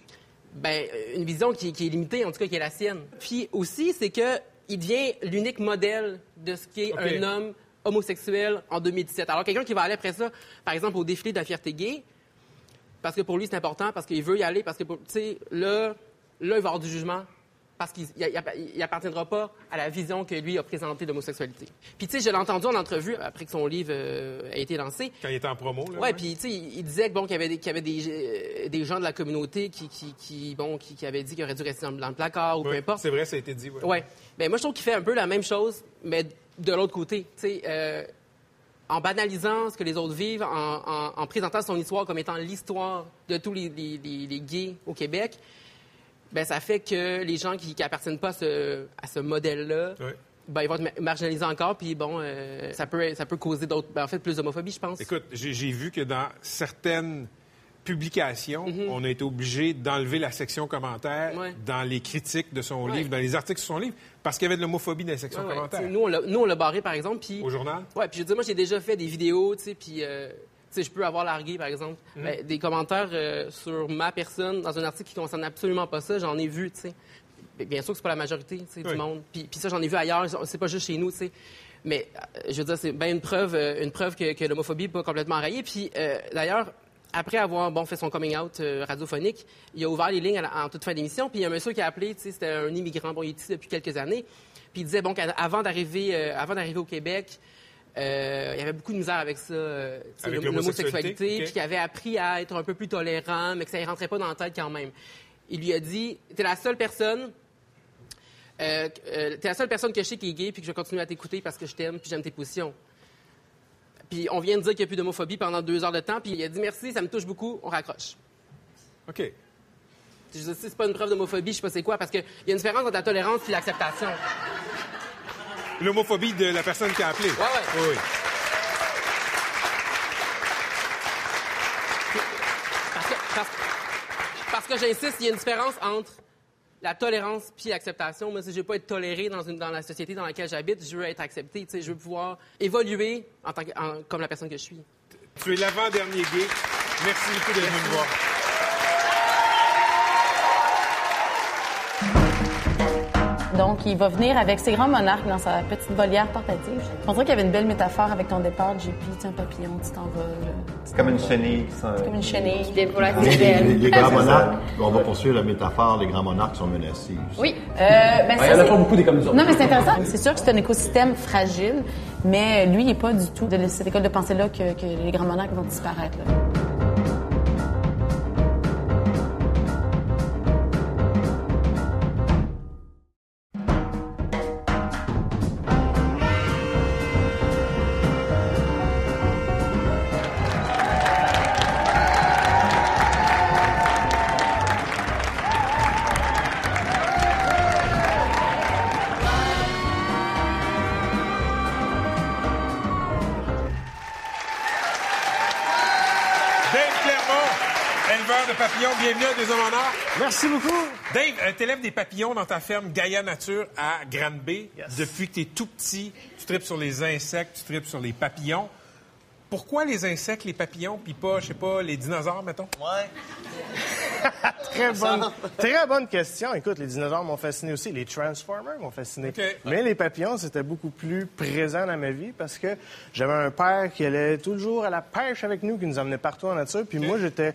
ben, une vision qui, qui est limitée, en tout cas qui est la sienne. Puis aussi, c'est que il devient l'unique modèle de ce qu'est OK. un homme homosexuel en 2017. Alors quelqu'un qui va aller après ça, par exemple, au défilé de la fierté gay, parce que pour lui c'est important, parce qu'il veut y aller, parce que, tu sais, là, là, il va avoir du jugement. Parce qu'il il appartiendra pas à la vision que lui a présentée de l'homosexualité. Puis, tu sais, je l'ai entendu en entrevue après que son livre euh, a été lancé. Quand il était en promo, là. Ouais, puis tu sais, il disait que, bon, qu'il y avait des, qu'il y avait des, euh, des gens de la communauté qui, qui, qui, bon, qui, qui avaient dit qu'il aurait dû rester dans, dans le placard ou peu Oui, importe. C'est vrai, ça a été dit. ouais. Ouais. Ben moi, je trouve qu'il fait un peu la même chose, mais de l'autre côté. Tu sais, euh, en banalisant ce que les autres vivent, en, en- en présentant son histoire comme étant l'histoire de tous les, les- les- les gays au Québec, ben ça fait que les gens qui n'appartiennent pas à ce, à ce modèle-là, ben, ils vont être ma- marginalisés encore, puis bon, euh, ça, peut, ça peut causer d'autres, ben, en fait, plus d'homophobie, je pense. Écoute, j'ai vu que dans certaines publications, Mhm. on a été obligé d'enlever la section commentaires Ouais. dans les critiques de son Ouais. livre, dans les articles sur son livre, parce qu'il y avait de l'homophobie dans Ouais, ouais. commentaires. Nous, on l'a- l'a barré, par exemple, puis... Au journal? Ouais, puis je veux dire, moi, j'ai déjà fait des vidéos, tu sais, puis... euh, sais, je peux avoir largué, par exemple, Mhm. Ben, des commentaires euh, sur ma personne dans un article qui concerne absolument pas ça. J'en ai vu, tu sais. Bien- sûr que c'est pas la majorité Oui. du monde. Puis, puis ça, j'en ai vu ailleurs. C'est pas juste chez nous, tu sais. Mais euh, je veux dire, c'est bien une preuve, euh, une preuve que, que l'homophobie n'est pas complètement enrayée. Puis euh, d'ailleurs, après avoir bon, fait son coming out euh, radiophonique, il a ouvert les lignes la- en toute fin d'émission. Puis il y a un monsieur qui a appelé, tu sais, c'était un immigrant, bon, il est ici depuis quelques années. Puis il disait, bon, qu'avant d'arriver, euh, avant d'arriver au Québec, euh, il y avait beaucoup de misère avec ça, euh, Avec l'hom- l'homosexualité, l'homosexualité, ok. puis qu'il avait appris à être un peu plus tolérant, mais que ça ne rentrait pas dans la tête quand même. Il lui a dit, t'es la seule personne euh, euh, t'es la seule personne que je sais qui est gay, puis que je vais continuer à t'écouter parce que je t'aime, puis j'aime tes positions. Puis on vient de dire qu'il n'y a plus d'homophobie pendant deux heures de temps, puis il a dit merci, ça me touche beaucoup, on raccroche. OK. Je dis, si c'est pas une preuve d'homophobie, je sais pas c'est quoi, parce qu'il y a une différence entre la tolérance et l'acceptation. L'homophobie de la personne qui a appelé. Ouais, ouais. Oui, oui. Parce que, parce, parce que j'insiste, il y a une différence entre la tolérance puis l'acceptation. Moi, si je veux pas être toléré dans, une, dans la société dans laquelle j'habite, je veux être accepté. tu sais, Je veux pouvoir évoluer en tant que, en- comme la personne que je suis. Tu es l'avant-dernier gay. Merci beaucoup d'être venu me voir. Donc, il va venir avec ses grands monarques dans sa petite volière portative. On dirait qu'il y avait une belle métaphore avec ton départ, JP. Tu sais, un papillon, tu t'en vas. là. C'est comme une chenille. qui s'en- Comme une chenille. Qui dévoile la Les, les- grands monarques, on va poursuivre la métaphore, les grands monarques sont menacés. Oui. Euh, ben, ça, il y en a c'est- pas beaucoup des comme nous autres. Non, mais c'est intéressant. C'est sûr que c'est un écosystème fragile, mais lui, il n'est pas du tout de cette école de pensée-là que, que les grands monarques vont disparaître. là. Éleveur de papillons, bienvenue à Deux Hommes en Or. Merci beaucoup. Dave, euh, t'élèves des papillons dans ta ferme Gaia Nature à Granby. Depuis que t'es tout petit, tu tripes sur les insectes, tu tripes sur les papillons. Pourquoi les insectes, les papillons, puis pas, je sais pas, les dinosaures, mettons? Ouais. Très bonne, très bonne question. Écoute, les dinosaures m'ont fasciné aussi. Les Transformers m'ont fasciné. Mais les papillons, c'était beaucoup plus présent dans ma vie parce que j'avais un père qui allait toujours à la pêche avec nous, qui nous emmenait partout en nature. Puis moi, j'étais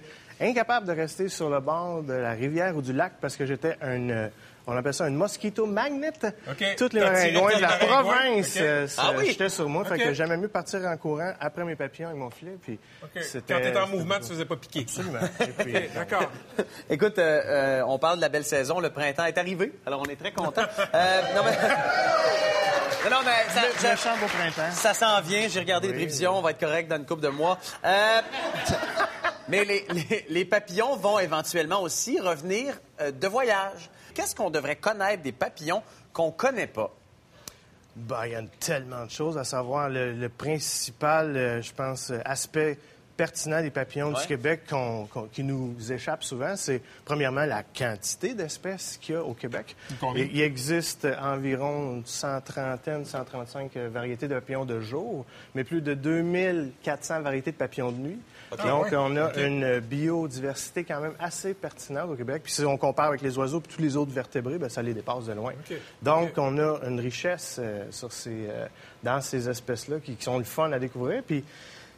incapable de rester sur le bord de la rivière ou du lac parce que j'étais un... euh, on appelle ça un mosquito magnet. OK. Toutes les maringouins de la province OK. euh, Ah oui? j'étais sur moi. OK. Fait que j'aimais mieux partir en courant après mes papillons et mon filet. Puis Quand t'étais en c'était mouvement, tu te faisais pas piquer. Absolument. Puis, OK, d'accord. Écoute, euh, euh, on parle de la belle saison. Le printemps est arrivé. Alors, on est très contents. Euh, non, mais... Non, non, mais ça, Le- chant beau printemps. ça s'en vient. J'ai regardé les Oui. prévisions. On va être correct dans une couple de mois. Mais les, papillons vont éventuellement aussi revenir euh, de voyage. Qu'est-ce qu'on devrait connaître des papillons qu'on connaît pas? Ben, il y a tellement de choses à savoir. Le, le principal, euh, je pense, euh, aspect pertinent des papillons Ouais. du Québec qui nous échappe souvent, c'est premièrement la quantité d'espèces qu'il y a au Québec. Combien? Il existe environ une cent trentaine, 135 euh, variétés de papillons de jour, mais plus de 2400 variétés de papillons de nuit. Ah, Donc, ouais? on a une biodiversité quand même assez pertinente au Québec. Puis si on compare avec les oiseaux et tous les autres vertébrés, ben, ça les dépasse de loin. Donc, on a une richesse euh, sur ces, euh, dans ces espèces-là qui, qui sont le fun à découvrir. Puis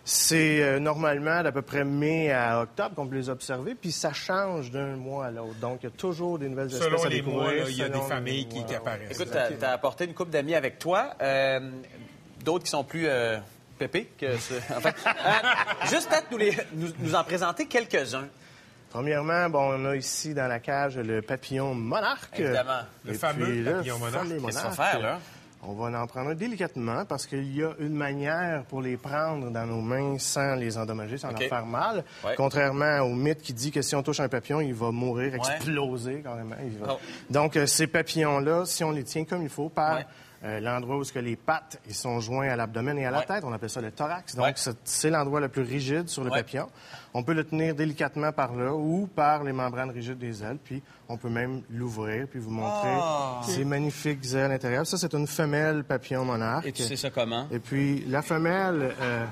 c'est euh, normalement d'à peu près mai à octobre qu'on peut les observer, puis ça change d'un mois à l'autre. Donc, il y a toujours des nouvelles espèces Selon à les découvrir. mois, là, il y a des familles qui, mois. qui apparaissent. Écoute, tu as, apporté une couple d'amis avec toi. euh, D'autres qui sont plus euh, pépés que ce... enfin, euh, juste peut-être nous, les- nous, nous en présenter quelques-uns. Premièrement, bon, on a ici dans la cage le papillon monarque. Évidemment. Le fameux puis, papillon monarque. fameux Qu'est-ce qu'on monarque. va faire, là? On va en prendre un délicatement parce qu'il y a une manière pour les prendre dans nos mains sans les endommager, sans OK. leur faire mal. Ouais. Contrairement au mythe qui dit que si on touche un papillon, il va mourir, Ouais. exploser carrément. Il va- Oh. Donc, euh, ces papillons-là, si on les tient comme il faut par Ouais. Euh, l'endroit où ce que les pattes ils sont joints à l'abdomen et à la Ouais. tête, on appelle ça le thorax. Donc, Ouais. c'est- l'endroit le plus rigide sur le Ouais. papillon. On peut le tenir délicatement par là ou par les membranes rigides des ailes, puis on peut même l'ouvrir puis vous montrer Ah. ces magnifiques ailes à l'intérieur. Ça, c'est une femelle papillon monarque. Et tu sais ça comment? Et puis la femelle, euh,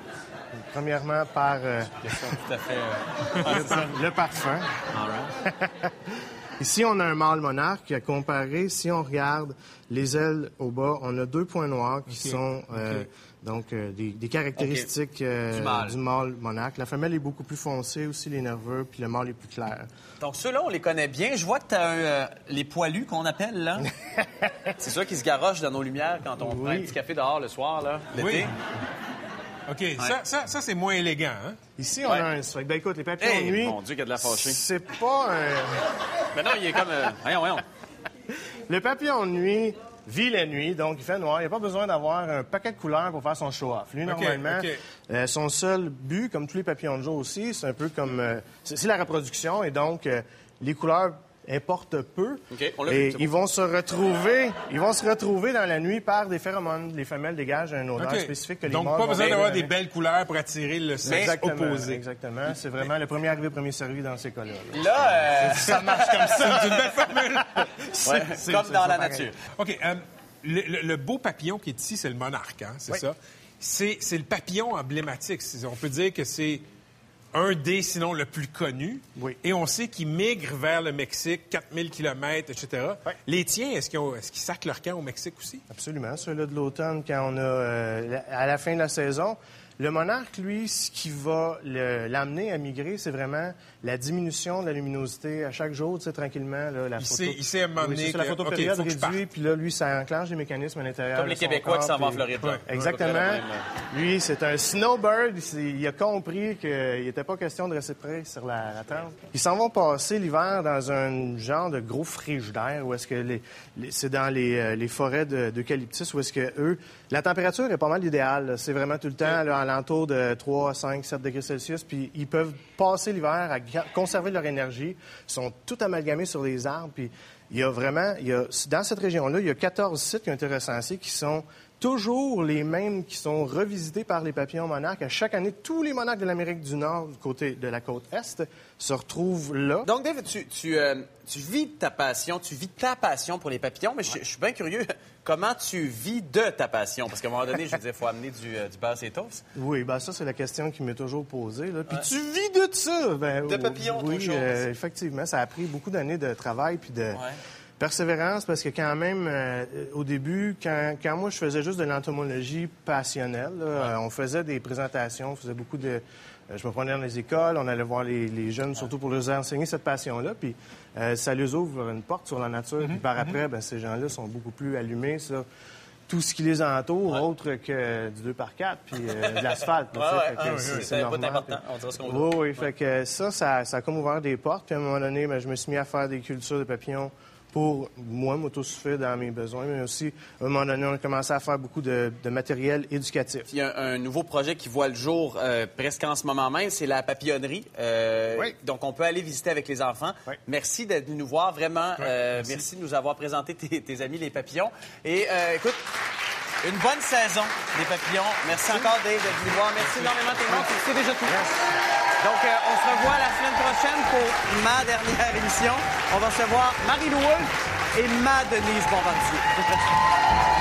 premièrement par euh, Tout à fait. euh, le, par- le parfum. Ici, on a un mâle monarque comparé, si on regarde les ailes au bas, on a deux points noirs qui sont euh, donc euh, des, des caractéristiques euh, Du mâle. monarque. La femelle est beaucoup plus foncée, aussi les nerveux, puis le mâle est plus clair. Donc, ceux-là, on les connaît bien. Je vois que tu as les poilus qu'on appelle, là. C'est ceux qui se garochent dans nos lumières quand on prend un petit café dehors le soir, là, l'été? Oui. OK, ça, ça, ça, c'est moins élégant, hein? Ici, on Ouais. a un strike. Ben écoute, les papillons Hey, de nuit, mon Dieu, qu'il y a de la fâchée. c'est pas un... Mais non, il est comme... euh, Voyons, voyons. Le papillon de nuit vit la nuit, donc il fait noir. Il n'y a pas besoin d'avoir un paquet de couleurs pour faire son show-off. Lui, normalement, euh, son seul but, comme tous les papillons de jour aussi, c'est un peu comme... euh, c'est c'est la reproduction, et donc euh, les couleurs importent peu. On vu, et ils vont se retrouver, ils vont se retrouver dans la nuit par des phéromones. Les femelles dégagent un odeur spécifique que les Donc, mâles pas besoin d'avoir des belles couleurs pour attirer le sexe Exactement, opposé. exactement. C'est vraiment le premier arrivé, premier servi dans ces cas-là. là. Là, euh, Ça marche comme ça. C'est une belle formule. ouais, c'est- comme dans la pareil. nature. OK. euh, le, le- le beau papillon qui est ici, c'est le monarque, hein, c'est Oui. ça? C'est c'est le papillon emblématique. On peut dire que c'est un des, sinon le plus connu. Oui. Et on sait qu'ils migrent vers le Mexique, 4000 km, etc. Oui. Les tiens, est-ce qu'ils sacent leur camp au Mexique aussi? Absolument. Ceux-là de l'automne, quand on a euh, à la fin de la saison, le monarque, lui, ce qui va l'amener à migrer, c'est vraiment la diminution de la luminosité à chaque jour, tu sais, tranquillement. Là, la Il photo... sait- il sait à un moment donné la que, photopériode OK, faut que je réduite, puis là, lui, ça enclenche des mécanismes à l'intérieur. Comme les Québécois qui s'en vont en Floride. Exactement. Lui, c'est un snowbird. Il, a compris qu'il n'était pas question de rester près sur la, la tente. Ils s'en vont passer l'hiver dans un genre de gros frigidaire où est-ce que les, les- c'est dans les, euh, les forêts de- d'eucalyptus où est-ce que eux, la température est pas mal idéale. C'est vraiment tout le temps là, à l'entour de 3, 5, 7 degrés Celsius. Puis ils peuvent passer l'hiver à conserver leur énergie. Sont tout amalgamés sur les arbres. Puis il y a vraiment, il y a, dans cette région-là, il y a 14 sites qui ont été recensés qui sont toujours les mêmes qui sont revisités par les papillons monarques. À chaque année, tous les monarques de l'Amérique du Nord, du côté de la côte Est, se retrouvent là. Donc, Dave, tu, tu, euh, tu vis ta passion, tu vis ta passion pour les papillons, mais je, je suis bien curieux, comment tu vis de ta passion? Parce qu'à un moment donné, je dire, il faut amener du, euh, du beurre et toast. Oui, ben ça, c'est la question qui m'est toujours posée. Là. Puis tu vis de ça! Ben, De papillons, Oui, toujours. euh, effectivement. Ça a pris beaucoup d'années de travail puis de persévérance parce que quand même, euh, au début, quand, quand moi, je faisais juste de l'entomologie passionnelle, là, euh, on faisait des présentations, on faisait beaucoup de... euh, je me prenais dans les écoles, on allait voir les, les jeunes, surtout pour leur enseigner cette passion-là. Puis euh, ça leur ouvre une porte sur la nature. Puis par après, ben, ces gens-là sont beaucoup plus allumés sur tout ce qui les entoure, autre que du 2 par 4 puis euh, de l'asphalte. Ouais, ouais. C'est- normal. important, on dira ce qu'on veut. Oui, oui. Fait que ça, ça, ça a comme ouvert des portes. Puis à un moment donné, ben, je me suis mis à faire des cultures de papillons pour moi m'autosuffire dans mes besoins, mais aussi, à un moment donné, on a commencé à faire beaucoup de, de matériel éducatif. Il y a un, un nouveau projet qui voit le jour euh, presque en ce moment même, c'est la papillonnerie. Euh, Donc, on peut aller visiter avec les enfants. Merci d'être venu nous voir, vraiment. euh, merci. de nous avoir présenté tes, tes amis les papillons. Et écoute, une bonne saison des papillons. Merci encore, Dave, d'être venu voir. Merci énormément, monde. C'est déjà tout. Donc, euh, on se revoit la semaine prochaine pour ma dernière émission. On va recevoir Marie-Lou Wolfe et ma Denise Bombardier.